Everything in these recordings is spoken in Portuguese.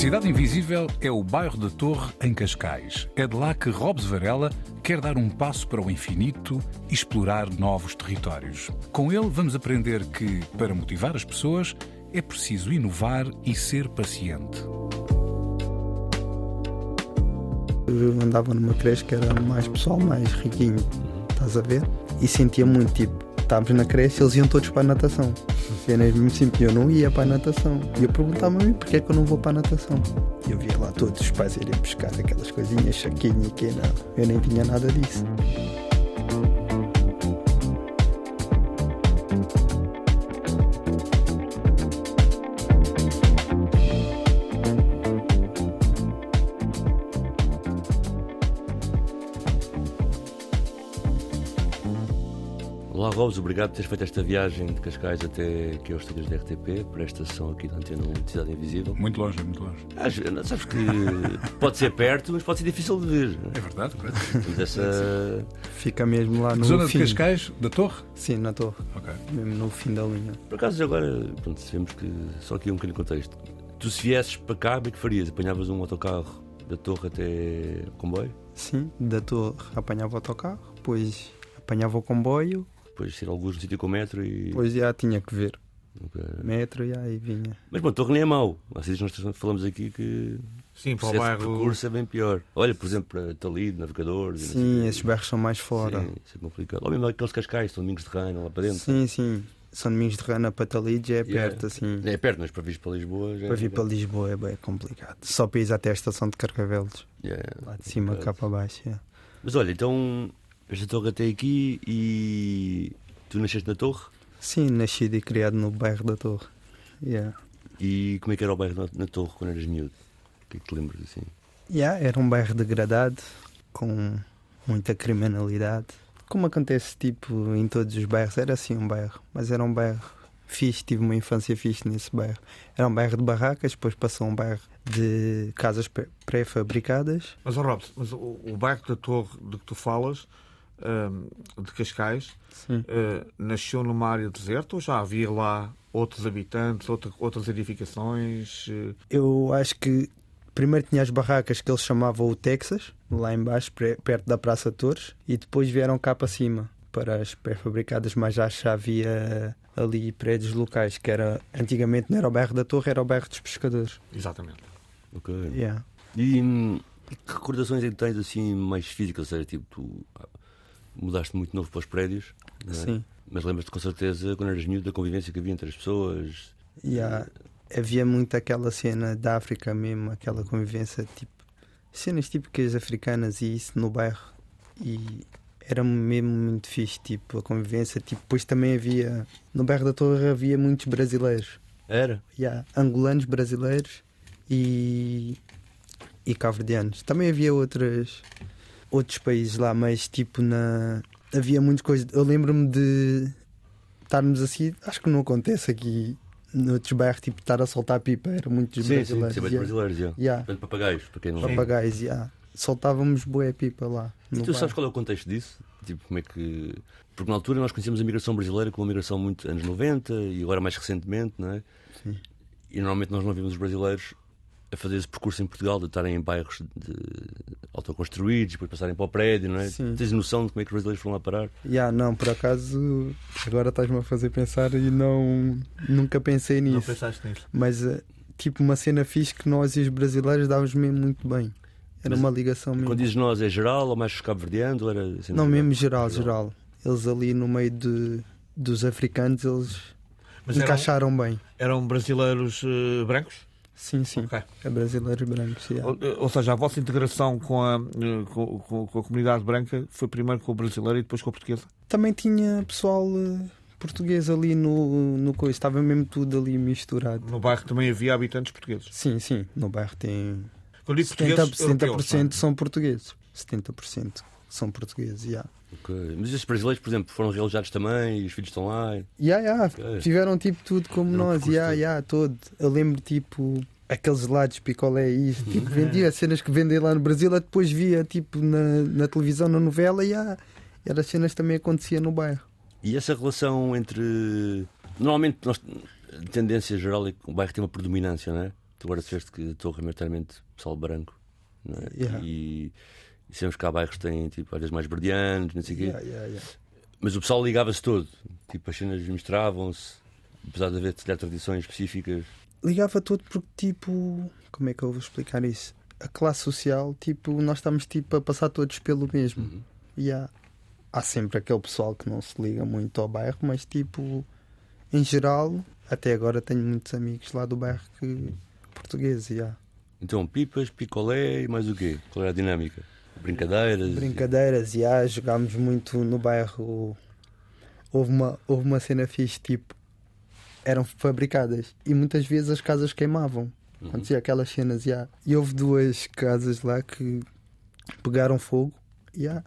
Cidade Invisível é o bairro da Torre, em Cascais. É de lá que Robes Varela quer dar um passo para o infinito e explorar novos territórios. Com ele, vamos aprender que, para motivar as pessoas, é preciso inovar e ser paciente. Eu andava numa creche que era mais pessoal, mais riquinho, estás a ver? E sentia muito, tipo, estávamos na creche, eles iam todos para a natação. Era mesmo simples, eu não ia para a natação. E eu perguntava a mim porque é que eu não vou para a natação. E eu via lá todos os pais irem buscar aquelas coisinhas, chaquinha e que não. Eu nem tinha nada disso. Robes, obrigado por teres feito esta viagem de Cascais até aqui aos estúdios da RTP, para esta sessão aqui da Antena 1 de Cidade Invisível. Muito longe, muito longe. Às vezes, sabes que pode ser perto, mas pode ser difícil de ver. É verdade, correto. Temos essa... Fica mesmo lá no Zona de fim. Cascais, da Torre? Sim, na torre. Ok. Mesmo no fim da linha. Por acaso, agora, pronto, sabemos que. Só aqui um bocadinho de contexto. Tu, se viesses para cá, o que é que farias? Apanhavas um autocarro da Torre até o comboio? Sim, da torre apanhava o autocarro, depois apanhava o comboio, Depois a alguns no sítio com metro e. depois já tinha que ver. Ok. Metro e aí vinha. Mas bom, Torre nem é mau. Há sítios que nós falamos aqui que. Sim, para o bairro. percurso é bem pior. Olha, por exemplo, para Talide, Navegadores. o Sim, esses bairros são mais fora. Sim, isso é complicado. Ou mesmo aqueles cascais, São Domingos de Rana, lá para dentro. Sim, sim. São Domingos de Rana para Talide é Yeah. perto, assim. É perto, mas para vir para Lisboa já Para vir para Lisboa é bem complicado. Só para ir até a estação de Carcavelos. Yeah, Lá de cima, cá para baixo. é. Mas olha, então, esta torre até aqui e tu nasceste na torre? Sim, nascido e criado no bairro da Torre. Yeah. E como é que era o bairro na, na torre quando eras miúdo? O que é que te lembras assim? Yeah, era um bairro degradado, com muita criminalidade. Como acontece tipo em todos os bairros, era assim um bairro, mas era um bairro fixe, tive uma infância fixe nesse bairro. Era um bairro de barracas, depois passou a um bairro de casas pré- pré-fabricadas. Mas, oh, Robson, mas o, o bairro da Torre de que tu falas, ahm, de Cascais, ah, nasceu numa área deserta ou já havia lá outros habitantes, outra- outras edificações? eh, Eu acho que primeiro tinha as barracas que eles chamavam o Texas, lá embaixo, perto da Praça Torres, e depois vieram cá para cima para as pré-fabricadas, mas já havia ali prédios locais, que era antigamente não era o bairro da Torre, era o bairro dos pescadores. Exatamente. Ok. Yeah. E hum, que recordações é que tens assim mais físicas? Ou seja, tipo, tu mudaste muito novo para os prédios, é? Sim. mas lembras-te com certeza quando eras miúdo da convivência que havia entre as pessoas? Yeah. Havia muito aquela cena da África mesmo, aquela convivência, tipo, cenas típicas africanas e isso no bairro. E era mesmo muito fixe, tipo, a convivência. Tipo, depois também havia, no bairro da Torre havia muitos brasileiros. Era? Yeah, angolanos, brasileiros e, e cabo-verdianos. Também havia outras, outros países lá, mas tipo na. Havia muitas coisas. Eu lembro-me de estarmos assim, acho que não acontece aqui noutros bairros, tipo estar a soltar pipa, era muitos Sim, sim, brasileiros. sempre yeah. brasileiros, já. Yeah, Portanto, papagaios, para quem não papagaios, yeah. soltávamos boé pipa lá. E tu sabes qual é o contexto disso? Tipo, como é que. Porque na altura nós conhecíamos a migração brasileira como uma migração muito anos 90 e agora mais recentemente, não é? Sim. E normalmente nós não vimos os brasileiros a fazer esse percurso em Portugal de estarem em bairros de autoconstruídos, depois passarem para o prédio, não é? Sim. Tens noção de como é que os brasileiros foram lá parar? Yeah, não, por acaso, agora estás-me a fazer pensar e não nunca pensei Não nisso. pensaste nisso? Mas eh, tipo uma cena fixe que nós e os brasileiros dávamos mesmo muito bem. Era Mas uma ligação mesmo. Quando dizes nós, é geral ou mais cabo-verdiano? ou Era assim, Não, mesmo geral, geral. Eles ali no meio de, dos africanos, eles Mas eram, encaixaram bem. eram brasileiros eh, brancos? Sim, sim. Ok. É brasileiros brancos. yeah. Ou, ou seja, a vossa integração com a, eh, com, com- com a comunidade branca foi primeiro com o brasileiro e depois com a portuguesa? Também tinha pessoal eh, português ali no, no coisa, estava mesmo tudo ali misturado. No bairro também havia habitantes portugueses. Sim, sim, no bairro tem Quando digo 70%, portugueses, europeus, 70% não é? são portugueses. 70% são portugueses, já. Ok. Mas esses brasileiros, por exemplo, foram realojados também e os filhos estão lá. Ya, ya, Ok. tiveram tipo tudo como Não, nós, ya, todo. ya, todo. Eu lembro tipo aqueles lados picolé e isso, tipo, vendia cenas que vendem lá no Brasil, eu depois via tipo na, na televisão, na novela, e ya, eram cenas que também acontecia no bairro. E essa relação entre. Normalmente, nós... a tendência geral é que o bairro tem uma predominância, não é? Tu agora disseste que torre é maioritariamente pessoal branco, não é? Yeah. E... e sabemos que há bairros que têm, tipo, às vezes mais verdeanos, não sei o quê. Ya, ya. Mas o pessoal ligava-se todo. Tipo, as cenas misturavam-se, apesar de haver se calhar, tradições específicas. Ligava tudo porque tipo, como é que eu vou explicar isso? A classe social, tipo, nós estamos tipo a passar todos pelo mesmo. Uhum. E há, há sempre aquele pessoal que não se liga muito ao bairro, mas tipo, em geral, até agora tenho muitos amigos lá do bairro que portugueses, e há. Então, pipas, picolé e mais o quê? Qual era a dinâmica? Brincadeiras? Brincadeiras, e há, jogámos muito no bairro. Houve uma, houve uma cena fixe, tipo, eram fabricadas e muitas vezes as casas queimavam. Uhum. Acontecia aquelas cenas, e há. E houve duas casas lá que pegaram fogo, e há.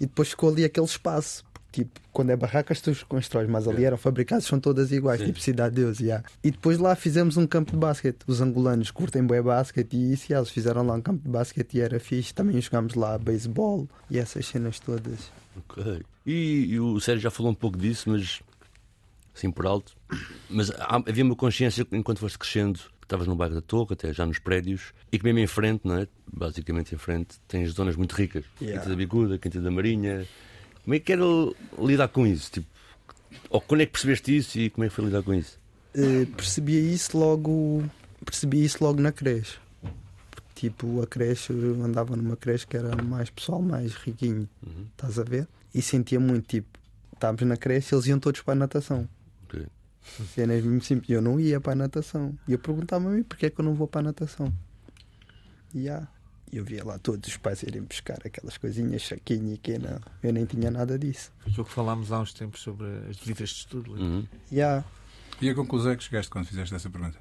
E depois ficou ali aquele espaço. Tipo, quando é barracas, tu constróis, mas ali É. eram fabricadas, são todas iguais, Sim. tipo Cidade de Deus. Yeah. E depois lá fizemos um campo de basquete. Os angolanos curtem bem basquete e isso, e eles fizeram lá um campo de basquete e era fixe. Também jogámos lá beisebol e essas cenas todas. Ok. E, e o Sérgio já falou um pouco disso, mas assim por alto. Mas havia uma consciência enquanto foste crescendo, estavas no bairro da Torre, até já nos prédios, e que mesmo em frente, não é? basicamente em frente, tens zonas muito ricas. Yeah. Quinta da Bicuda, Quinta da Marinha. Como é que era lidar com isso? Tipo, ou quando é que percebeste isso e como é que foi lidar com isso? Eh, percebia isso logo. Percebia isso logo na creche. Porque, tipo, a creche, eu andava numa creche que era mais pessoal, mais riquinho. Uhum. Estás a ver? E sentia muito, tipo, estávamos na creche eles iam todos para a natação. Cenas mesmo simples. Eu não ia para a natação. E eu perguntava a mim porque é que eu não vou para a natação. E há. E eu via lá todos os pais irem buscar aquelas coisinhas, chaquinho e que não. Eu nem tinha nada disso. Foi aquilo que falámos há uns tempos sobre as visitas de estudo. Uhum. E há. E a conclusão é que chegaste quando fizeste essa pergunta?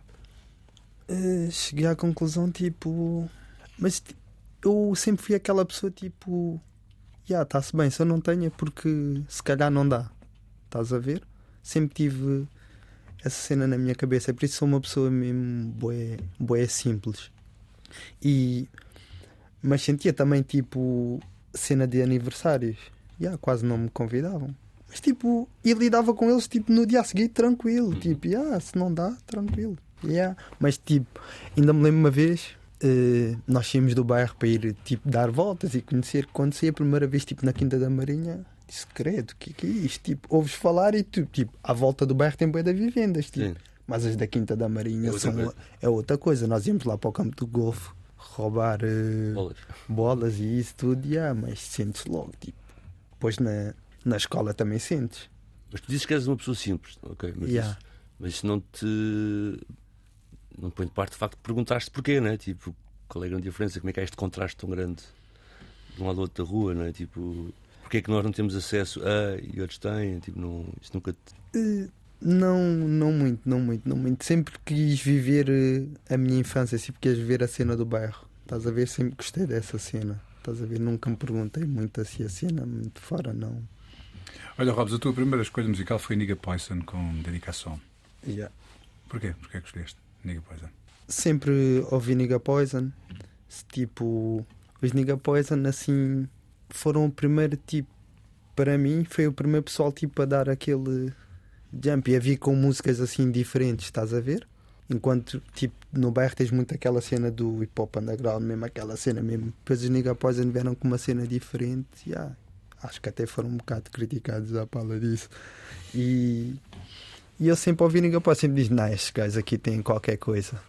Eh, cheguei à conclusão, tipo. Mas eu sempre fui aquela pessoa, tipo. Já, está-se bem, se eu não tenho é porque se calhar não dá. Estás a ver? Sempre tive essa cena na minha cabeça. Por isso sou uma pessoa mesmo boé, boé simples. E. Mas sentia também, tipo. Cena de aniversários. Já, quase não me convidavam. Mas tipo, e lidava com eles tipo no dia a seguir tranquilo, tipo, ah, se não dá, tranquilo. Yeah. Mas tipo, ainda me lembro uma vez, eh, nós saímos do bairro para ir tipo dar voltas e conhecer. Quando saí a primeira vez tipo na Quinta da Marinha, disse, credo, o que, que é isto? Tipo, ouves falar e tu, tipo, à volta do bairro tem bué de vivendas, tipo. Sim. Mas as da Quinta da Marinha É outra são é outra coisa. Nós íamos lá para o campo do golfe roubar eh, Bolas. bolas e isso tudo, yeah, mas sentes logo, tipo. Depois na, na escola também sentes. Mas tu dizes que és uma pessoa simples, ok? Mas, Yeah. isso, mas isso não te. não te põe de parte de facto perguntaste porquê, não é? Tipo, qual é a grande diferença? Como é que há este contraste tão grande de um lado ao outro da rua, não é? Tipo, porquê é que nós não temos acesso a e outros têm? Tipo, não, isso nunca. te- Eh, Não, não muito, não muito, não muito. Sempre quis viver eh, a minha infância, sempre quis viver a cena do bairro. Estás a ver? Sempre gostei dessa cena. Estás a ver? Nunca me perguntei muito assim a cena, muito fora, não. Olha, Robes, a tua primeira escolha musical foi Nigga Poison com dedicação. Yeah. Porquê? Porquê é que escolheste Nigga Poison? Sempre ouvi Nigga Poison. Tipo, os Nigga Poison, assim, foram o primeiro tipo. Para mim, foi o primeiro pessoal tipo a dar aquele jump e a vir com músicas assim diferentes, estás a ver? Enquanto, tipo, no bairro tens muito aquela cena do hip hop underground, mesmo aquela cena mesmo. Depois os Nigga Poison vieram com uma cena diferente, yeah. acho que até foram um bocado criticados à pala disso. E, e eu sempre ouvi Nigga Poison, sempre diz, não, estes gajos aqui têm qualquer coisa.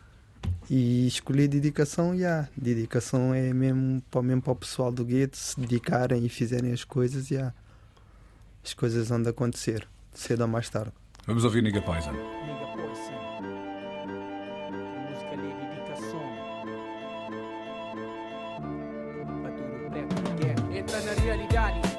E escolhi dedicação, e yeah, dedicação é mesmo para, mesmo para o pessoal do gueto se dedicarem e fizerem as coisas, e yeah, as coisas vão de acontecer, cedo ou mais tarde. Vamos ouvir Nigga Poison.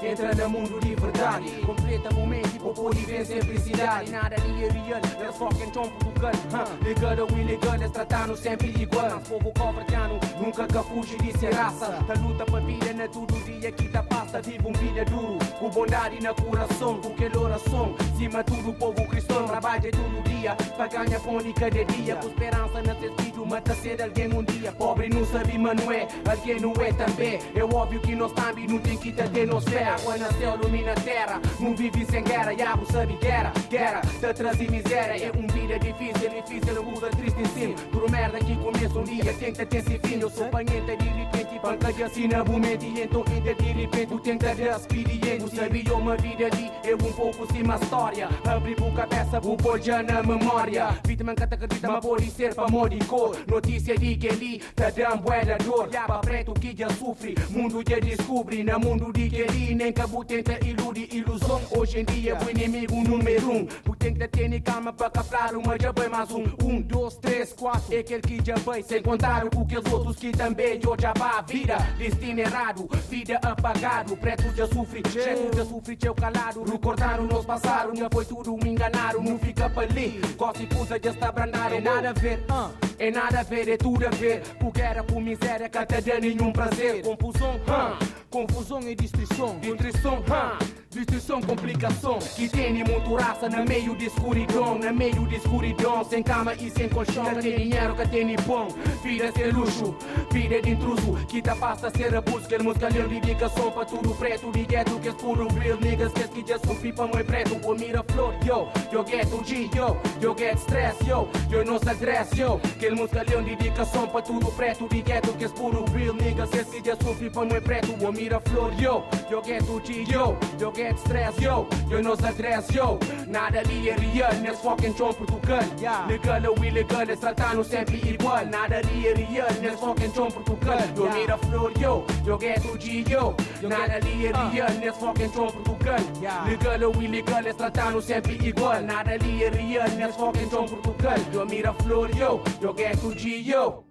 Entra no mundo de verdade. Completa momento e viver sem felicidade. Nada de real, eles focam chão Portugal. Huh? Ou ilegal, eles tratando sempre igual. Mas povo covardiano nunca que fuge de ser raça. Tá luta pra vida na todo dia que tá passa. Vive um vida duro, com bondade na coração, com aquela oração. Cima tudo, povo cristão, trabalha todo dia. Pra ganhar pão de cada dia, com esperança na ser filho, mata ser alguém um dia. Pobre não sabe, mas não é, alguém não é também. É óbvio que nós também não tem que ter nos fé. Água na céu, ilumina a terra. Não vive sem guerra, diabo sabe guerra. Guerra, te traz miséria. É um vida difícil, difícil, muda triste em cima. Por merda que começa um dia, tenta ter esse fim. Eu sou panhenta de repente, panca de assina mente. Então ainda de repente, tenta de expediente. Tu sabia uma vida ali, é um pouco cima a história. Abri boca peça, o pôr já na memória. Vítima que te acredita, mas pode ser para amor e cor. Notícia de que ali, tá dando bué dor. Já para preto que já sofre, mundo já descobre. Na mundo de que ali, nem cabo tenta iludir ilusão. Hoje em dia, o inimigo número um. Tem que ter calma para captar uma já bem mais um. Um, dois, três, quatro, é aquele que já veio. Sem contar o que os outros que também eu já vá. Vida, destino errado, vida apagado. Preto já sofre, cheio já sofre, teu calado. Recordaram nos passaram, já foi tudo me enganaram. Não fica para ali, gosto e já está brandaram. É nada a ver, uh. é nada a ver, é tudo a ver. Porque era por miséria que até dá nenhum prazer. Confusão, uh. confusão e distrição. Distrição, uh. Distrição, complicação. Que tem muito raça no meio de escuridão No meio de escuridão. Sem cama e sem colchão Que tem dinheiro, que tem pão. Vida sem luxo, vida de intruso. Que tá passa ser abuso Que música lhe dedicação para tudo preto. De gueto que é puro real niggas Que que já sofri para mãe preto. Pô mira flor, yo Yo get G, yo Yo get stress, yo Yo não se agresse, yo. Que música lhe dedicação para tudo preto. De gueto que é puro real niggas Que que já sofri para mãe preto. Pô mira flor, yo Yo get G, yo Yo get stress, yo. Eu não agresse, yo. Nada ali é real Nesse fucking chão Portugal Legal ou ilegal Eles tratando sempre igual. Nada ali é real Nesse fucking chão Portugal Eu mira flor, yo. Eu get o G, yo. Nada ali é real Nesse fucking Portugal Legal ou ilegal Eles tratando sempre igual. Nada ali é real Nesse fucking chão Portugal Eu mira flor, yo. Eu get o G, yo.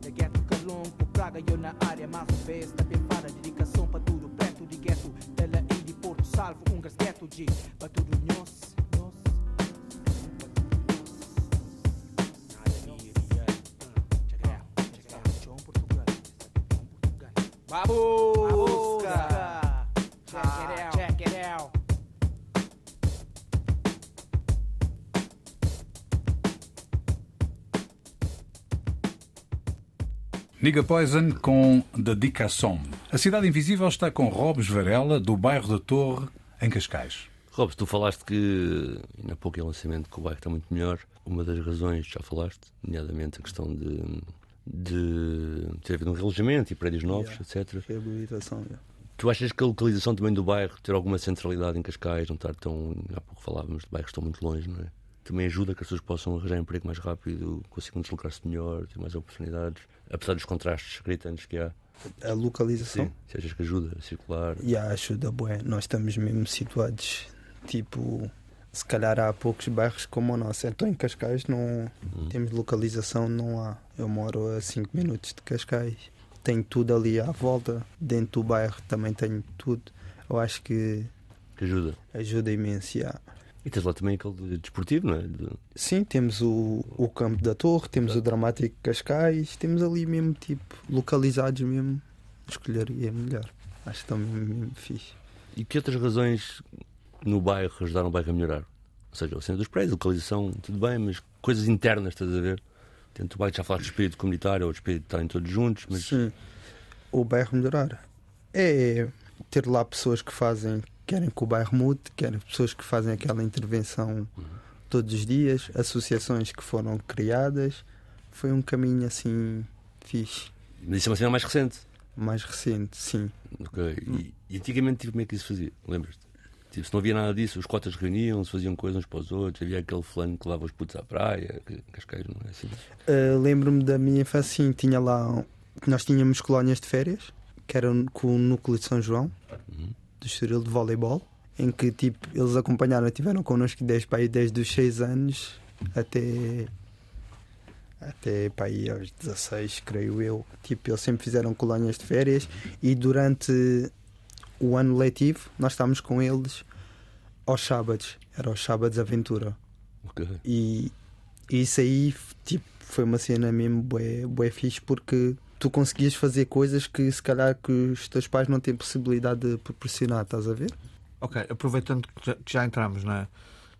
De gueto calongo, praga eu na área Mais uma vez, também para dedicação Salvo Um gasgueto de, para tudo Niga Poison com Dedicação. A Cidade Invisível está com Robes Varela, do bairro da Torre, em Cascais. Robes, tu falaste que, ainda há pouco em lançamento, que o bairro está muito melhor. Uma das razões, já falaste, nomeadamente a questão de, de ter havido um relojamento e prédios novos, Yeah. etc. Reabilitação, yeah. Tu achas que a localização também do bairro, ter alguma centralidade em Cascais, não estar tão. Há pouco falávamos de bairros que estão muito longe, não é? Também ajuda que as pessoas possam arranjar emprego mais rápido, consigam deslocar-se melhor, ter mais oportunidades, apesar dos contrastes gritantes que há. A localização. Sim. Se achas que ajuda a circular. E a ajuda, bué. Nós estamos mesmo situados, tipo, se calhar há poucos bairros como o nosso. Então em Cascais não Uhum. temos localização, não há. Eu moro a 5 minutos de Cascais. Tenho tudo ali à volta. Dentro do bairro também tenho tudo. Eu acho que Que ajuda. ajuda imenso. yeah. E tens lá também aquele de desportivo, não é? De- Sim, temos o, o Campo da Torre, temos o Dramático Cascais, temos ali mesmo, tipo, localizados mesmo. Escolheria melhor. Acho que estão mesmo, mesmo fixe. E que outras razões no bairro ajudaram o bairro a melhorar? Ou seja, o centro dos prédios, localização, tudo bem, mas coisas internas, estás a ver? Dentro do bairro já falaste de espírito comunitário ou de espírito de estarem todos juntos, mas Sim. O bairro melhorar é ter lá pessoas que fazem, querem que o bairro mude, querem pessoas que fazem aquela intervenção todos os dias, associações que foram criadas. Foi um caminho assim fixe, mas isso é uma cena mais recente. mais recente, sim. Ok. E, e antigamente tipo, como é que isso fazia? Lembras-te? Tipo, se não havia nada disso, os cotas reuniam-se, faziam coisas uns para os outros, havia aquele fulano que levava os putos à praia, Cascais não é assim. Uh, Lembro-me da minha infância, sim, tinha lá. Nós tínhamos colónias de férias, que eram com o núcleo de São João, Uhum. Do Estoril de voleibol, em que tipo, eles acompanharam, tiveram connosco desde, pá, aí, desde os 6 anos até. Até pá, aí aos 16, creio eu. Tipo, eles sempre fizeram colónias de férias e durante o ano letivo, nós estávamos com eles aos sábados. Era aos sábados aventura. Ok. E, e isso aí tipo, foi uma cena mesmo bué, bué fixe porque tu conseguias fazer coisas que se calhar que os teus pais não têm possibilidade de proporcionar, estás a ver? Ok, aproveitando que já, que já entramos na,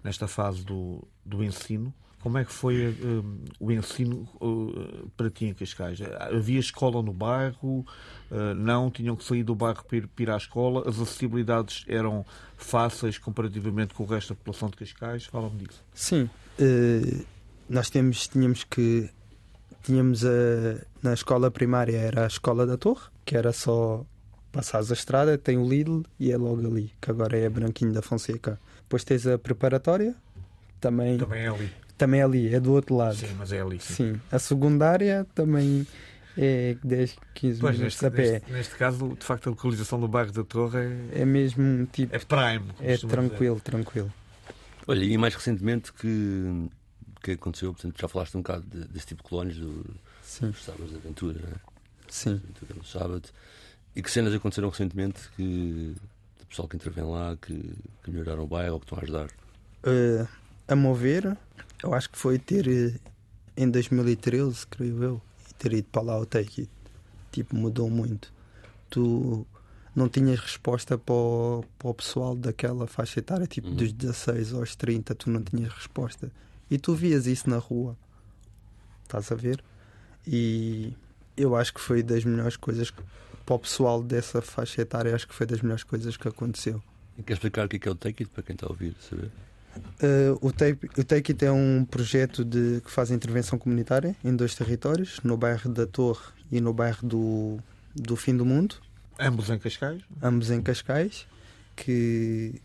nesta fase do, do ensino, como é que foi hum, o ensino uh, para ti em Cascais? Havia escola no bairro? Uh, não? Tinham que sair do bairro para ir, para ir à escola? As acessibilidades eram fáceis comparativamente com o resto da população de Cascais? Fala-me disso. Sim. eh, nós temos, tínhamos que. Tínhamos a, na escola primária era a escola da Torre, que era só passares a estrada, tem o Lidl e é logo ali, que agora é Branquinho da Fonseca. Depois tens a preparatória, também, Também é ali. também é ali, é do outro lado. Sim, mas é ali. Sim. Sim. A secundária também é 10, 15 Pois, minutos neste, a pé. neste, neste caso, de facto, a localização do bairro da Torre é, É mesmo tipo. é prime. É tranquilo, tranquilo. Olha, e mais recentemente que, que aconteceu, portanto, já falaste um bocado de- desse tipo de colónios, do- dos sábados de aventura, né? sim. aventura no sábado. E que cenas aconteceram recentemente que do pessoal que intervém lá, que, que melhoraram o bairro ou que estão a ajudar? Eh, a mover, eu acho que foi ter eh, em 2013, creio eu, ter ido para lá o Take It. Tipo, mudou muito. Tu não tinhas resposta para o, para o pessoal daquela faixa etária, tipo Uhum. dos 16 aos 30, tu não tinhas resposta. E tu vias isso na rua. Estás a ver? E eu acho que foi das melhores coisas que- para o pessoal dessa faixa etária, acho que foi das melhores coisas que aconteceu. E quer explicar o que é, que é o Take It para quem está a ouvir, saber? Uh, o, Take, o Take It é um projeto de, que faz intervenção comunitária em dois territórios, no bairro da Torre e no bairro do, do Fim do Mundo, Ambos em Cascais. ambos em Cascais, que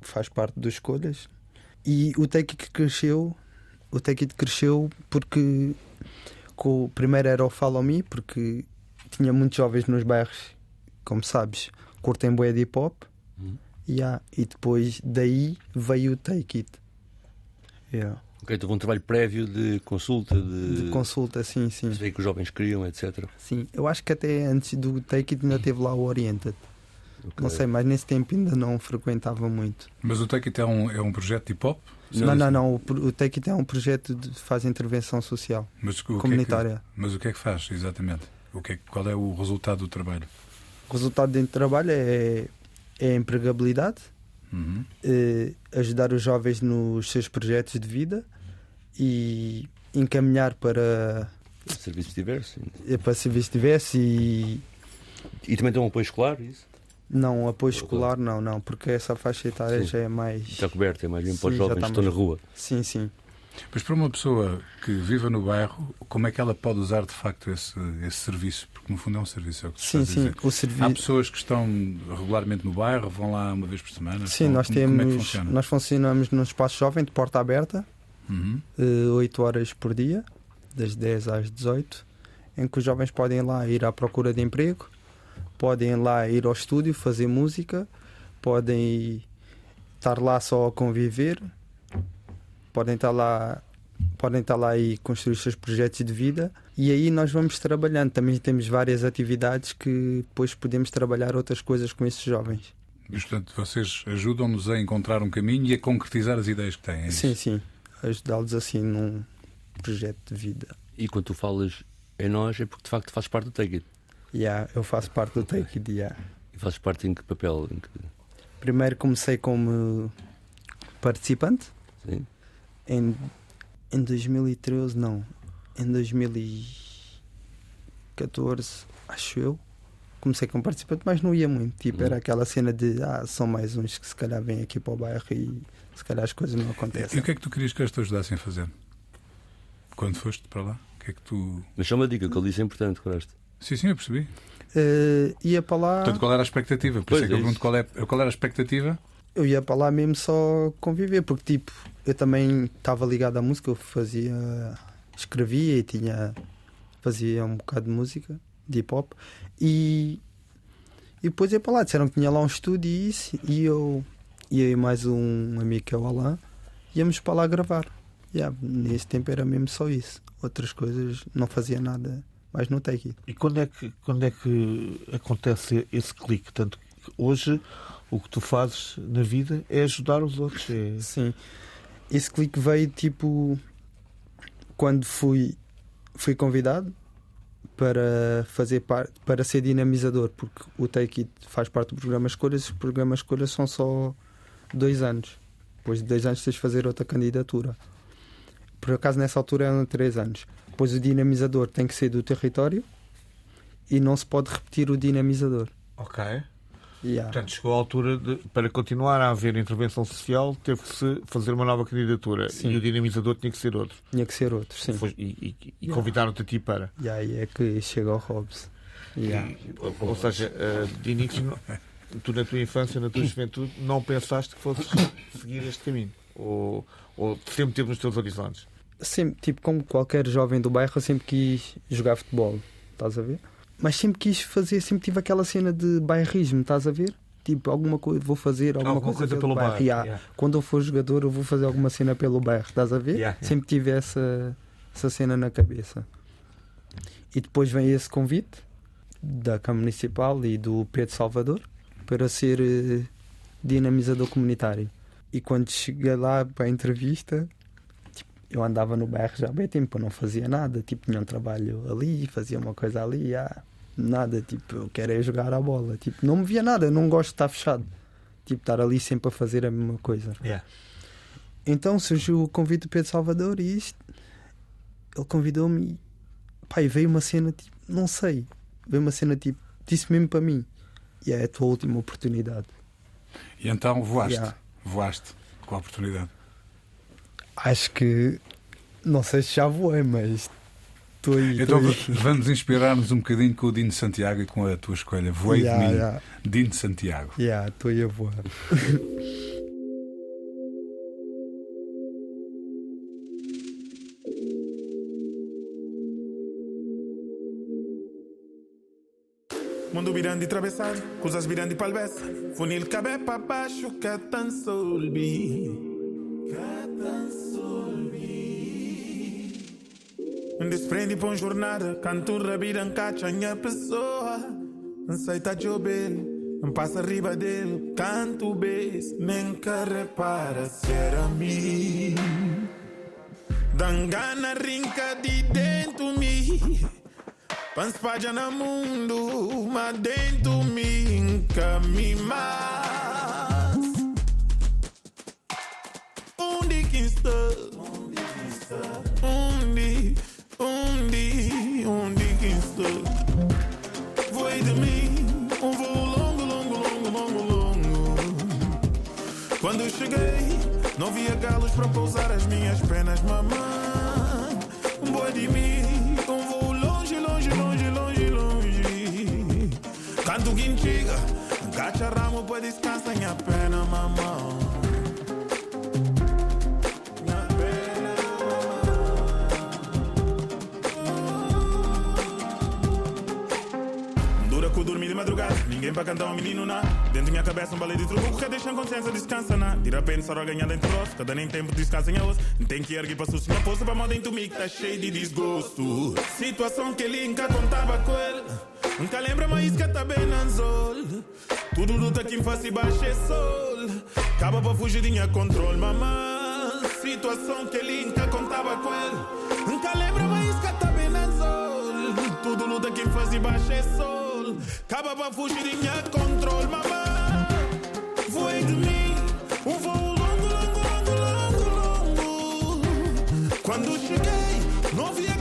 faz parte dos Escolhas. E o Take It cresceu, o Take It cresceu porque com, o primeiro era o Follow Me, porque tinha muitos jovens nos bairros, como sabes, curtem bué de hip hop. Uhum. Yeah, e depois daí veio o Take It. Yeah. Ok, então um trabalho prévio de consulta, de, De consulta, sim, sim. o que os jovens queriam, etc. sim. Eu acho que até antes do Take It ainda teve lá o Oriented. Ok. Não sei, mas nesse tempo ainda não frequentava muito. Mas o Take It é um, é um projeto de hip hop? Não, não, não. O, Take It é um projeto de faz intervenção social, Mas o que é que- comunitária. mas o que é que faz, exatamente? O que é, que- qual é o resultado do trabalho? O resultado dentro do trabalho é, é a empregabilidade, Uhum. eh, ajudar os jovens nos seus projetos de vida e encaminhar para, Serviços diversos. para serviço diverso e E também tem um apoio escolar, isso? Não apoio escolar, não, não, porque essa faixa etária Sim. já é mais. Está coberto, é mais mesmo para os jovens que estão na rua. Sim, sim. Mas para uma pessoa que viva no bairro, como é que ela pode usar de facto esse, esse serviço? Porque no fundo é um serviço, é o que se Sim, sim. dizer. O Há serviço. pessoas que estão regularmente no bairro, vão lá uma vez por semana? Sim, nós como, Como é que temos. funciona? nós funcionamos num espaço jovem de porta aberta, Uhum. eh, 8 horas por dia, das 10 às 18, em que os jovens podem lá ir à procura de emprego, podem lá ir ao estúdio fazer música, podem estar lá só a conviver, podem estar lá. Podem estar lá e construir os seus projetos de vida e aí nós vamos trabalhando. Também temos várias atividades que depois podemos trabalhar outras coisas com esses jovens. E, portanto, vocês ajudam-nos a encontrar um caminho e a concretizar as ideias que têm. é Sim, sim. Ajudá-los assim num projeto de vida. E quando tu falas em nós, é porque de facto fazes parte do Take It. Yeah, eu faço parte do Take It. Yeah. E fazes parte em que papel? Em que... Primeiro comecei como participante. Sim? Em, em 2013, não. Em 2014, acho eu. Comecei como participante, mas não ia muito. Tipo, Uhum. era aquela cena de ah, são mais uns que se calhar vêm aqui para o bairro e se calhar as coisas não E acontecem. o que é que tu querias que eles te ajudassem a fazer? Quando foste para lá? O que é que tu. Mas só uma dica, que ele disse é importante, Coraste. Sim, sim, eu percebi. Eh, ia para lá. Portanto, qual era a expectativa? Por Pois isso é que é eu pergunto isso. qual, é, qual era a expectativa. eu ia para lá mesmo só conviver, porque tipo, eu também estava ligado à música, eu fazia, escrevia e tinha, fazia um bocado de música, de hip hop, e, e depois ia para lá, disseram que tinha lá um estúdio e isso, e eu e eu e mais um amigo que é o Alain, íamos para lá gravar. Yeah, nesse tempo era mesmo só isso, outras coisas não fazia nada mais no Take It. E quando é que, quando é que acontece esse clique? Tanto que hoje o que tu fazes na vida é ajudar os outros. É... Sim. Esse clique veio tipo quando fui, fui convidado para fazer parte, para ser dinamizador, porque o Take It faz parte do programa Escolhas, os programas Escolhas são só dois anos. Depois de dois anos tens de fazer outra candidatura. Por acaso nessa altura eram três anos. Depois o dinamizador tem que ser do território e não se pode repetir o dinamizador. Ok. Yeah. Portanto, chegou a altura de, para continuar a haver intervenção social, teve que se fazer uma nova candidatura Sim. e o dinamizador tinha que ser outro. Tinha que ser outro, sim. Foi- e e- e Yeah. convidaram-te a ti para. E aí é que chega o Hobbes. Yeah. Ou, ou seja, eh, de início, tu na tua infância, na tua juventude, não pensaste que fosses seguir este caminho? Ou, ou sempre teve nos teus horizontes? Sempre, tipo, como qualquer jovem do bairro, eu sempre quis jogar futebol, estás a ver? Mas sempre quis fazer, sempre tive aquela cena de bairrismo, estás a ver? Tipo, alguma coisa, vou fazer alguma, Alguma coisa pelo bairro, Yeah. yeah. Quando eu for jogador, eu vou fazer alguma cena pelo bairro, estás a ver? Yeah. Sempre tive essa, essa cena na cabeça. E depois vem esse convite da Câmara Municipal e do Pedro Salvador para ser eh, dinamizador comunitário. E quando cheguei lá para a entrevista, eu andava no bairro já há bem tempo, eu não fazia nada. Tipo, tinha um trabalho ali, fazia uma coisa ali, ah, nada. Tipo, eu quero é jogar a bola. Tipo, não me via nada, eu não gosto de estar fechado. Tipo, estar ali sempre a fazer a mesma coisa. Então surgiu o convite do Pedro Salvador e isto. Ele convidou-me e pá, e veio uma cena tipo, não sei, veio uma cena tipo, disse mesmo para mim: e é a tua última oportunidade. E então voaste. Yeah. Voaste com a oportunidade. Acho que não sei se já voei, mas estou aí. Então v- vamos inspirar-nos um bocadinho com o Dino Santiago e com a tua escolha. Voei Yeah, de mim, yeah. Dino Santiago. Yeah, estou aí a voar. Mundo virando e atravessado, coisas virando e palveça. Funil cabe para baixo, que tan solbi. Que tan solbi. Me desprende para uma jornada, canto rabira, encaixo a minha pessoa. Não sei tá jobel, não passa arriba dele, canto bes, nem que repara ser a mim. Dangana rinca de dentro me. Panspaja na mundo, mas dentro caminha mais. Galos para pousar as minhas penas, mamãe. Boi de mim, um voo longe, longe, longe, longe, longe. Canto gacha ramo para descansar minha pena, mamãe. Minha pena, Dura que eu dormi de madrugada, ninguém para cantar um menino na. Dentro minha cabeça um balé de truco que deixa a consciência descansa na. De repente só ganhar dentro do rosto, cada nem tempo descansa em osso. Tem que erguer para susto na poça, para moda dentro mim que tá cheio de desgosto. Situação que ele nunca contava com ele. Nunca lembra mais que tá bem na zol. Tudo luta que face baixo é sol. Acaba para fugir de minha controle, mamãe. Situação que ele nunca contava com ele. Nunca lembra mais que tá bem na zol. Tudo luta que faz baixo é sol. Acaba para fugir de minha controle, mamãe. Foi de mim um voo longo, longo, longo, longo, longo. Quando cheguei, não via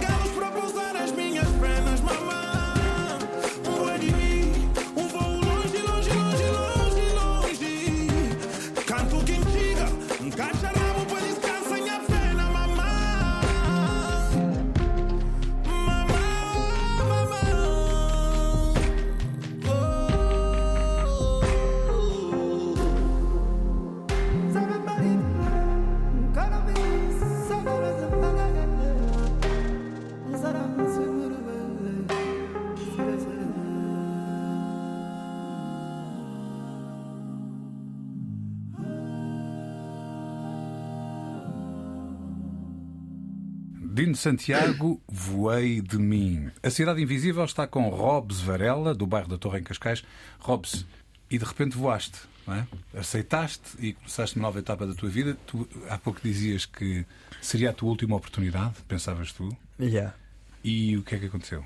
Dino Santiago, voei de mim. A Cidade Invisível está com Robes Varela, do bairro da Torre em Cascais. Robes, e de repente voaste, não é? Aceitaste e começaste uma nova etapa da tua vida. Tu há pouco dizias que seria a tua última oportunidade, pensavas tu. Yeah. E o que é que aconteceu?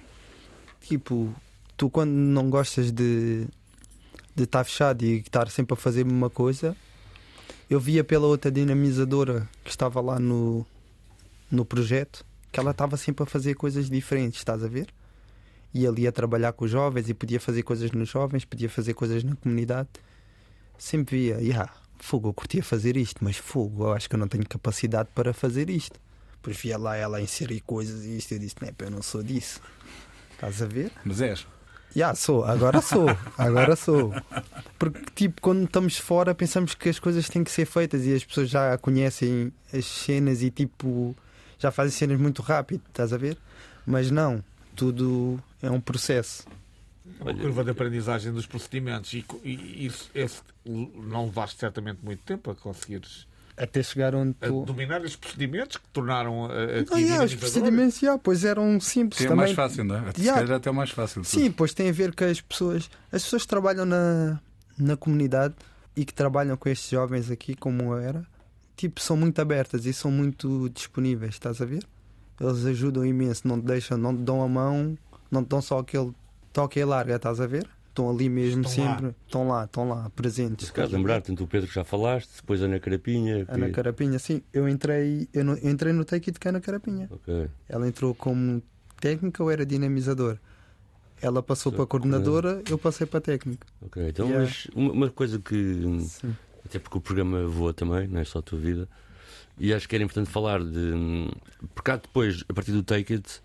Tipo, tu quando não gostas de de estar fechado e estar sempre a fazer uma coisa, eu via pela outra dinamizadora que estava lá no, no projeto que ela estava sempre a fazer coisas diferentes, estás a ver? E ali a trabalhar com os jovens e podia fazer coisas nos jovens, podia fazer coisas na comunidade. Sempre via, yeah, fogo, eu curtia fazer isto, mas fogo, eu acho que eu não tenho capacidade para fazer isto. Depois via lá ela inserir coisas e isto, eu disse, né, eu não sou disso. Estás a ver? Mas és. Já sou, agora sou, agora sou. Porque, tipo, quando estamos fora, pensamos que as coisas têm que ser feitas e as pessoas já conhecem as cenas e, tipo, já fazem cenas muito rápido, estás a ver? Mas não, tudo é um processo. Uma curva de aprendizagem dos procedimentos e, e isso esse, não levaste certamente muito tempo a conseguires até chegar onde a tu... dominar os procedimentos que tornaram a, a não, yeah, os procedimentos yeah, pois eram simples é também. mais fácil não é? Yeah. Se até mais fácil sim pois tem a ver com as pessoas as pessoas que trabalham na na comunidade e que trabalham com estes jovens aqui como era tipo são muito abertas e são muito disponíveis estás a ver eles ajudam imenso não te deixam não te dão a mão não te dão só aquele toque e larga estás a ver estão ali mesmo Estão sempre. lá. Estão lá, estão lá, presentes. Se calhar lembrar, tanto o Pedro que já falaste, depois a Ana Carapinha. que- Ana Carapinha, sim. Eu entrei, eu, não- eu entrei no Take It com a Ana Carapinha. Ok. Ela entrou como técnica ou era dinamizador? Ela passou para coordenadora, eu passei para técnico. Ok, então, Yeah. mas uma, uma coisa que. Sim. Até porque o programa voa também, não é só a tua vida. E acho que era importante falar de. Porque há depois, a partir do Take It,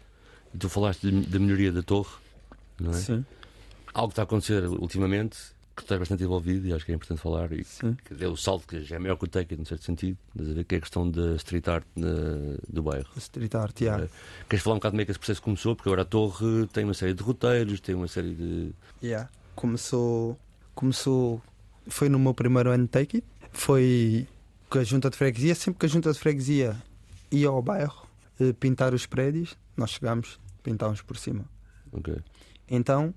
tu falaste de- da melhoria da torre, não é? Sim, Algo que está a acontecer ultimamente, que tu estás bastante envolvido, e acho que é importante falar. E sim. que é o salto que já é maior que o Take It, num certo sentido, estás a ver, que é a questão da street art na- do bairro. Street art, yeah. É. Queres falar um bocado como é que esse processo começou? Porque agora a torre tem uma série de roteiros, tem uma série de. Yeah. Começou, começou, foi no meu primeiro ano de Take It. Foi com a junta de freguesia. Sempre que a junta de freguesia ia ao bairro eh, pintar os prédios, nós chegámos, pintámos por cima. Ok. Então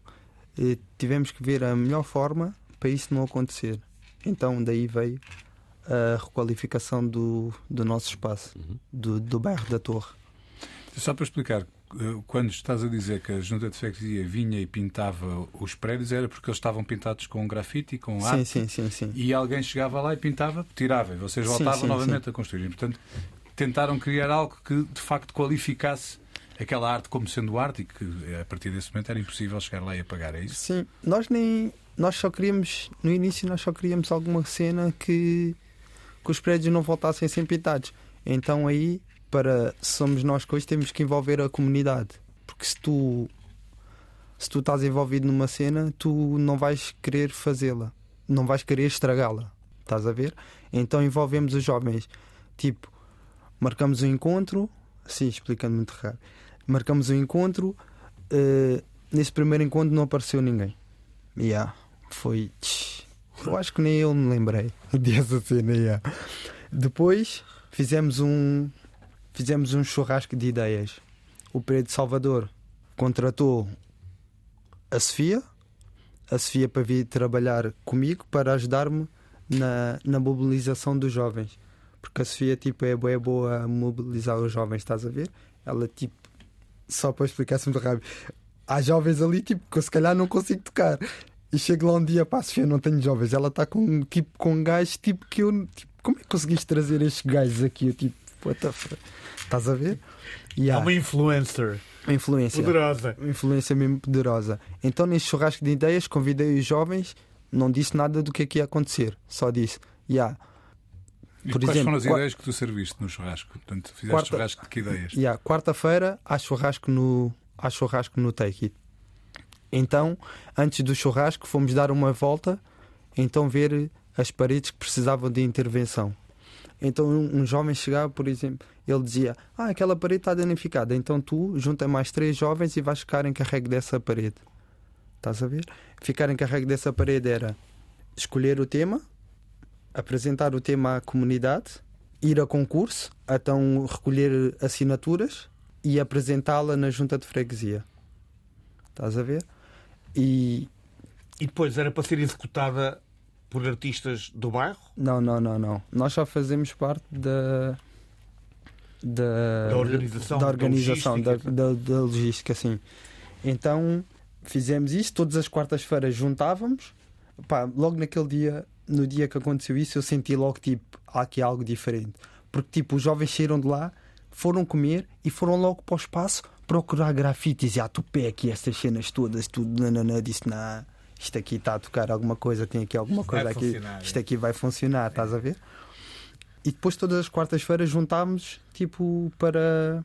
eh, tivemos que ver a melhor forma para isso não acontecer. Então daí veio a requalificação do, do nosso espaço, Uhum. do, do bairro da Torre. Só para explicar, quando estás a dizer que a junta de freguesia vinha e pintava os prédios, era porque eles estavam pintados com grafite, com Sim, arte, sim, sim, sim. e alguém chegava lá e pintava, tirava, e vocês voltavam novamente a construir. E, portanto, tentaram criar algo que de facto qualificasse aquela arte como sendo arte e que a partir desse momento era impossível chegar lá e apagar. É isso? Sim, nós nem. Nós só queríamos, no início, nós só queríamos alguma cena que, que os prédios não voltassem a ser pintados. Então aí, para somos nós que hoje, temos que envolver a comunidade. Porque se tu, se tu estás envolvido numa cena, tu não vais querer fazê-la, não vais querer estragá-la. Estás a ver? Então envolvemos os jovens. Tipo, marcamos um encontro, sim, explicando muito raro. Marcamos um encontro, eh, nesse primeiro encontro não apareceu ninguém. Yeah, foi. Eu acho que nem eu me lembrei dessa cena. Yeah. Depois fizemos um fizemos um churrasco de ideias. O Pedro de Salvador contratou a Sofia, a Sofia para vir trabalhar comigo para ajudar-me na, na mobilização dos jovens. Porque a Sofia tipo, é, bué boa a mobilizar os jovens, estás a ver? Ela tipo, só para explicar-se muito rápido, há jovens ali tipo, que eu se calhar não consigo tocar. E chego lá um dia a Sofia, não tenho jovens. Ela está com, tipo, com gajos tipo que eu. Tipo, como é que conseguiste trazer estes gajos aqui? Eu tipo, what the fuck? Estás a ver? É Yeah. uma influencer Uma influência. poderosa. Uma influência mesmo poderosa. Então, neste churrasco de ideias, convidei os jovens, não disse nada do que é que ia acontecer, só disse, yeah, E Por quais exemplo, foram as qua- ideias que tu serviste no churrasco? Portanto, fizeste Quarta- churrasco de que ideias? yeah, quarta-feira há churrasco no há churrasco no Take It. Então, antes do churrasco, fomos dar uma volta, então ver as paredes que precisavam de intervenção. Então, um, um jovem chegava, por exemplo, ele dizia: Ah, aquela parede está danificada. Então, tu junta mais três jovens e vais ficar encarregue dessa parede. Estás a ver? Ficar encarregue dessa parede era escolher o tema, apresentar o tema à comunidade, ir a concurso, então recolher assinaturas e apresentá-la na junta de freguesia. Estás a ver? E E depois era para ser executada por artistas do bairro? Não, não, não, não. Nós só fazemos parte da. Da, Da organização, da, organização, da, logística. da, da logística, sim. Então fizemos isso, todas as quartas-feiras juntávamos. Pá, logo naquele dia, no dia que aconteceu isso, eu senti logo tipo, há aqui algo diferente. Porque tipo, os jovens saíram de lá, foram comer e foram logo para o espaço procurar grafites e a tupé aqui, essas cenas todas, tudo, nananã, disse, não, isto aqui está a tocar alguma coisa, tem aqui alguma Vai coisa aqui, funcionar, isto é. aqui vai funcionar, estás a ver? E depois todas as quartas-feiras juntámos tipo para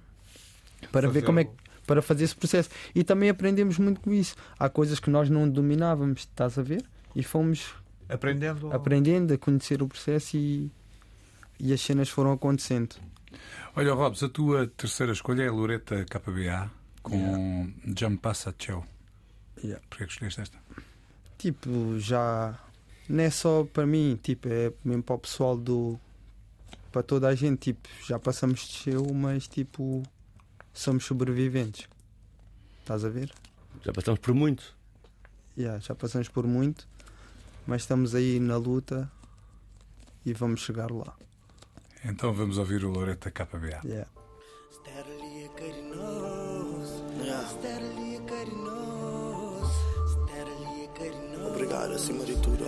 para ver Fazer como é que para fazer esse processo. E também aprendemos muito com isso. Há coisas que nós não dominávamos, estás a ver? E fomos Aprendendo. aprendendo a conhecer o processo e, e as cenas foram acontecendo. Olha, Robs, a tua terceira escolha é a Loreta KBA com Jump Passa Tchau. Yeah. Porquê que escolheste esta? Tipo, já não é só para mim, tipo, é mesmo para o pessoal do para toda a gente, tipo, já passamos de show, mas tipo somos sobreviventes. Estás a ver? Já passamos por muito. Yeah, já passamos por muito, mas estamos aí na luta e vamos chegar lá. Então vamos ouvir o Loreta KBA. Yeah. Acima de tudo.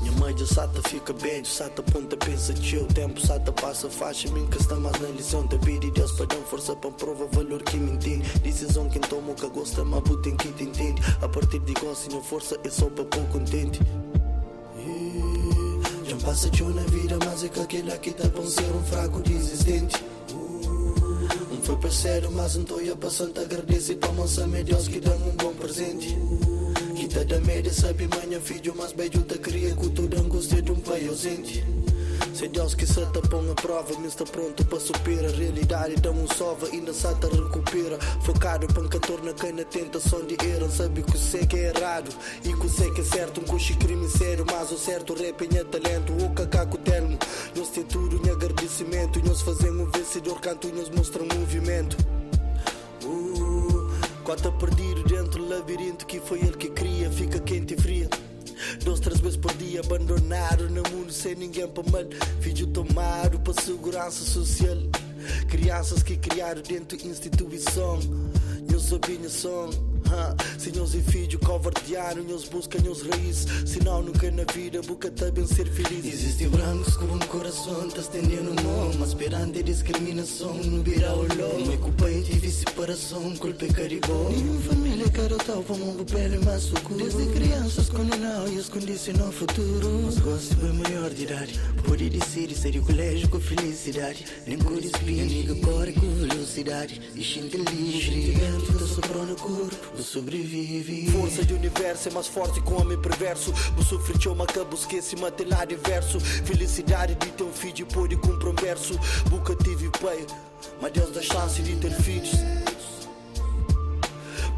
Minha mãe de sata fica bem, de sata ponta pensa que o tempo sata passa faixa, que está mais na lição da vida e Deus para dar força para prova valor que me entende. Decisão quem toma o que gosta, mas tem que te entende. A partir de se não força, é só para pouco contente. E Já passa tio na vida, mas é que aquele aqui tá bom ser um fraco desistente. Não foi parceiro, mas não tô a passando agradecer para moça Deus que dá um bom presente. Tá da sabe, manhã filho, mas beijo da cria, tudo angústia de um pai ausente. Se Deus que se te põe a prova, me está pronto para superar a realidade, dá um sova, ainda se te recupera. Focado para cantor na cana, tentação de erro, sabe que sei que é errado e que sei que é certo, um coxi crime sério, mas o certo rap é talento, o cacaco telmo. Nós tem tudo em agradecimento, nós fazemos um vencedor, canto e nos mostra movimento. Cota perdido dentro do labirinto que foi ele que cria, fica quente e fria. Dois, três vezes por dia abandonado no mundo sem ninguém para mal. Filho tomado para segurança social. Crianças que criaram dentro da instituição. Eu sabia Senhores e filhos covardiaram, eles buscam as raízes. Senão nunca na vida busca também ser feliz. Existem brancos com um coração, tá estendendo mão. Mas perante discriminação, não vira o lom. Não é culpa e tive separação, culpa é caribou. Nenhuma família quer o tal para um pele mais seguro. Desde crianças condenaram e as condicionam o futuro. Mas gosto bem maior de idade. Pode decidir sair do colégio com felicidade. Nem com espinha, nigga, corre com velocidade. E xinte livre. Dentro da sobrou no corpo, eu sobrevive. Força de universo é mais forte que homem perverso. O sofrer uma acabo esquece lá diverso. Felicidade de ter um filho pode cumprir um verso. Buca tive pai, mas Deus dá chance de ter filhos.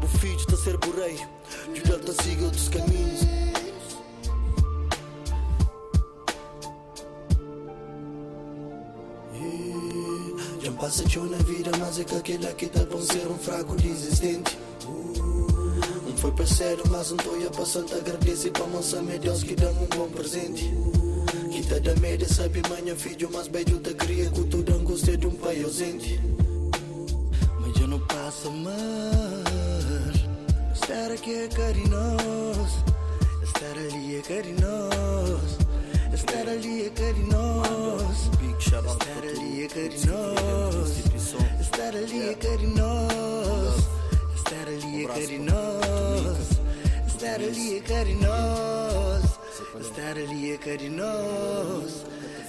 O filho está ser por rei, de delta siga outros caminhos. Já passa na vida, mas é que aquele aqui tá bom ser um fraco desistente. Foi parceiro, mas não tô a passando agradecer para moça Deus que dá um bom presente. Que tá da média, sabe manhã filho, mas beijo da cria, com tudo angústia de um pai ausente. Mas eu não passo mais. Estar aqui é carinhoso, estar ali é carinhoso. Estar ali é carinhoso. Estar ali é carinhoso. Estar ali é carinhoso. Estar ali é carinhoso. Estar ali é carinhoso. Estar ali é carinhoso.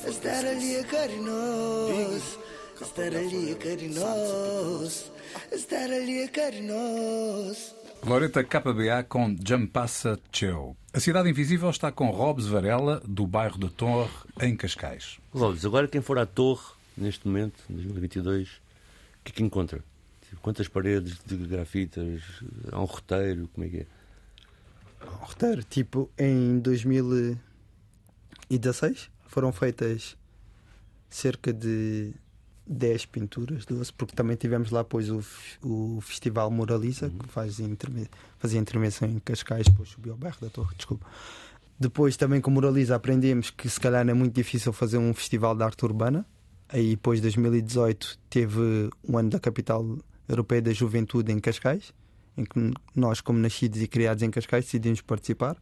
Estar ali é carinhoso. Estar ali é carinhoso. Estar ali é carinhoso. Loreta KBA com Jump Passa Tchau. A Cidade Invisível está com Robes Varela, do bairro da Torre, em Cascais. Lopes, agora quem for à torre, neste momento, em 2022, o que é que encontra? Tipo, quantas paredes de grafitas? Há um roteiro? Como é que é? Um roteiro, tipo, em 2016 foram feitas cerca de 10 pinturas, 12, porque também tivemos lá depois o, o Festival Moraliza, que faz interme- fazia intervenção em Cascais, depois subiu ao bairro da Torre, desculpa. Depois também com Moraliza aprendemos que se calhar é muito difícil fazer um festival de arte urbana. Aí depois de 2018 teve o ano da capital europeia da juventude em Cascais, em que nós, como nascidos e criados em Cascais, decidimos participar.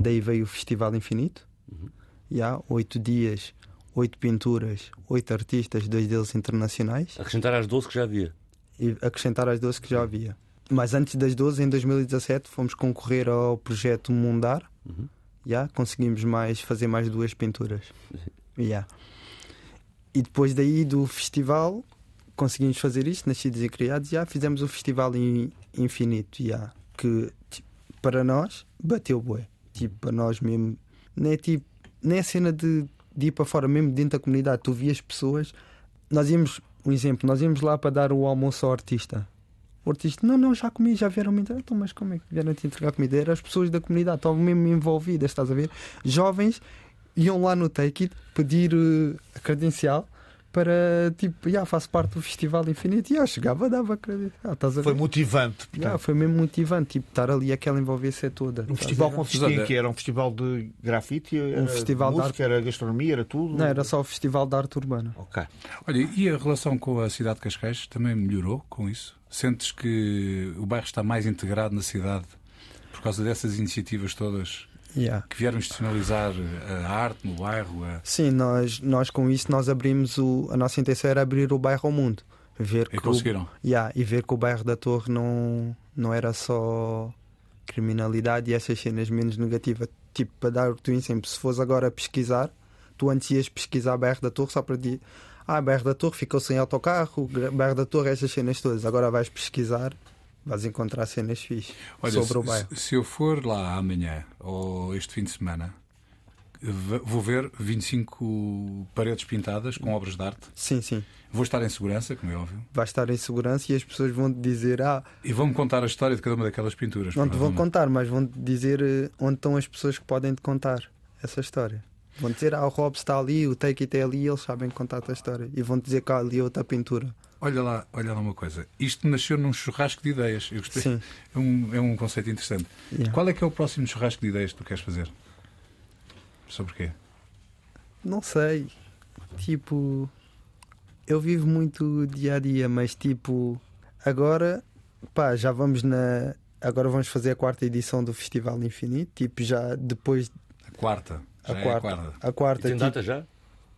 Daí veio o Festival Infinito. E há oito dias, oito pinturas, oito artistas, dois deles internacionais, Acrescentar às 12 que já havia. e acrescentar às 12 que já havia. Mas antes das 12, em 2017, fomos concorrer ao projeto Mundar. Uhum. Já conseguimos mais fazer mais duas pinturas. Já. E depois daí do festival conseguimos fazer isto, nascidos e criados, já fizemos o festival in- infinito, já que tipo, para nós bateu bué. Tipo, para nós mesmo, não é tipo, nem é cena de, de ir para fora, mesmo dentro da comunidade, tu vias pessoas, nós íamos, um exemplo, nós íamos lá para dar o almoço ao artista. O artista, não, não, já comi, já vieram me entregar. Então, mas como é que vieram te entregar comida? Eram as pessoas da comunidade, estavam mesmo envolvidas, estás a ver? Jovens iam lá no Take It pedir eh, a credencial para tipo, já faço parte do Festival Infinito. E eu chegava, dava a credencial, estás a ver? Foi motivante. Já, foi mesmo motivante, tipo, estar ali aquela envolvência toda. O a festival consistia em Olha- que era um festival de grafite, era Um festival de música, era gastronomia, era tudo. Não, era só o Festival de Arte Urbana. Ok. Olha, e a relação com a cidade de Cascais também melhorou com isso? Sentes que o bairro está mais integrado na cidade por causa dessas iniciativas todas Yeah. que vieram institucionalizar a arte no bairro? A... Sim, nós, nós com isso nós abrimos o. A nossa intenção era abrir o bairro ao mundo. Ver E que o- conseguiram? Yeah, e ver que o bairro da Torre não, não era só criminalidade e essas cenas menos negativas. Tipo, para dar o teu exemplo, se fores agora pesquisar, tu antes ias pesquisar bairro da Torre só para dizer ah, bairro da Torre ficou sem autocarro, bairro da Torre, essas cenas todas. Agora vais pesquisar, vais encontrar cenas fixe Olha, sobre se, o bairro. se- eu for lá amanhã ou este fim de semana, vou ver 25 paredes pintadas com obras de arte. Sim, sim. Vou estar em segurança, como é óbvio, Vais estar em segurança e as pessoas vão te dizer ah, e vão-me contar a história de cada uma daquelas pinturas. não te vão contar, mas vão te dizer eh, onde estão as pessoas que podem te contar essa história. Vão dizer, ah, o Robs está ali, o Take It é ali, eles sabem contar-te a história. E vão dizer que há ali outra pintura. Olha lá, olha lá uma coisa. Isto nasceu num churrasco de ideias. Eu gostei. Sim. É um, é um conceito interessante. Yeah. Qual é que é o próximo churrasco de ideias que tu queres fazer? Sobre quê? Não sei. Tipo, eu vivo muito dia a dia, mas tipo, agora, pá, já vamos na. Agora vamos fazer a quarta edição do Festival Infinito. Tipo, já depois. A quarta. A Já é quarta. a quarta. A E quarta tem tipo, data já?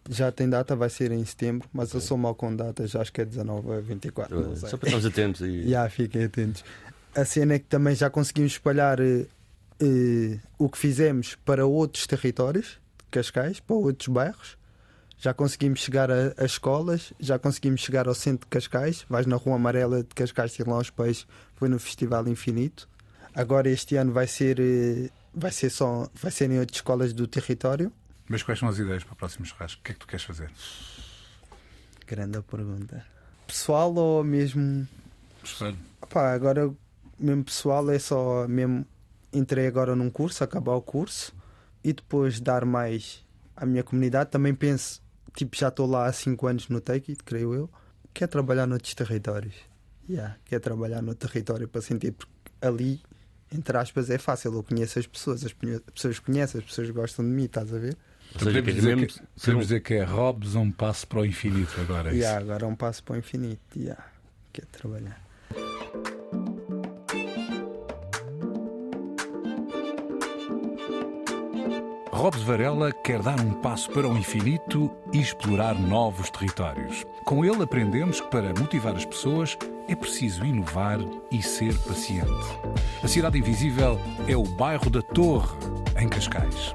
Já tem data, vai ser em setembro, mas eu sou mal com datas, acho que é 19 a 24, não sei. Só para estarmos atentos aí. Já, fiquem atentos. A cena é que também já conseguimos espalhar eh, eh, o que fizemos para outros territórios de Cascais, para outros bairros. Já conseguimos chegar a escolas, já conseguimos chegar ao centro de Cascais. Vais na Rua Amarela de Cascais, tem lá aos peixes, foi no Festival Infinito. Agora este ano vai ser, eh, vai ser só, vai ser em outras escolas do território. Mas quais são as ideias para o próximo churrasco? O que é que tu queres fazer? Grande pergunta. Pessoal ou mesmo Escolhe. Pá, agora mesmo pessoal é só mesmo entrei agora num curso, acabar o curso e depois dar mais à minha comunidade. Também penso, tipo, já estou lá há 5 anos no Take It, creio eu, quer trabalhar noutros territórios. Yeah, quer trabalhar no território para sentir, porque ali, entre aspas, é fácil. Eu conheço as pessoas, as pe- pessoas conhecem, as pessoas gostam de mim, estás a ver? Ou seja, Podemos, dizer mesmo que, podemos um- dizer que é Robs um passo para o infinito agora. é? Yeah, agora é um passo para o infinito. Yeah, quer trabalhar. Robes Varela quer dar um passo para o infinito e explorar novos territórios. Com ele aprendemos que para motivar as pessoas é preciso inovar e ser paciente. A Cidade Invisível é o bairro da Torre, em Cascais.